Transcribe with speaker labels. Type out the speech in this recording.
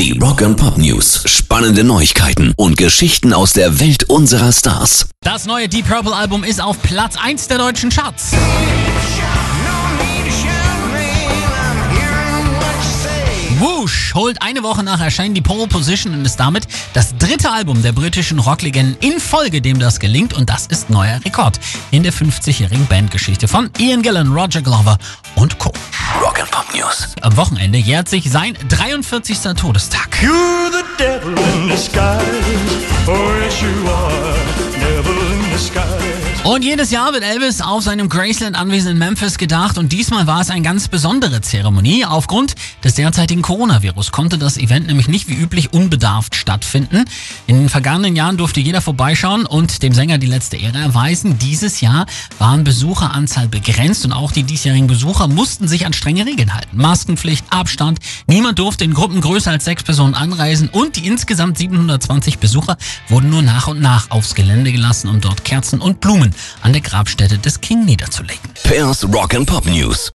Speaker 1: Die Rock and Pop News. Spannende Neuigkeiten und Geschichten aus der Welt unserer Stars.
Speaker 2: Das neue Deep Purple Album ist auf Platz 1 der deutschen Charts. Whoosh holt eine Woche nach Erscheinen die Pole Position und ist damit das dritte Album der britischen Rocklegenden in Folge, dem das gelingt und das ist neuer Rekord in der 50-jährigen Bandgeschichte von Ian Gillan, Roger Glover und Co.
Speaker 1: Rock and Pop News.
Speaker 2: Am Wochenende jährt sich sein 43. Todestag. Und jedes Jahr wird Elvis auf seinem Graceland-Anwesen in Memphis gedacht und diesmal war es eine ganz besondere Zeremonie. Aufgrund des derzeitigen Coronavirus konnte das Event nämlich nicht wie üblich unbedarft stattfinden. In den vergangenen Jahren durfte jeder vorbeischauen und dem Sänger die letzte Ehre erweisen. Dieses Jahr waren Besucheranzahl begrenzt und auch die diesjährigen Besucher mussten sich an strenge Regeln halten. Maskenpflicht, Abstand, niemand durfte in Gruppen größer als sechs Personen anreisen und die insgesamt 720 Besucher wurden nur nach und nach aufs Gelände gelassen, um dort Kerzen und Blumen an der Grabstätte des King niederzulegen.
Speaker 1: Pairs Rock and Pop News.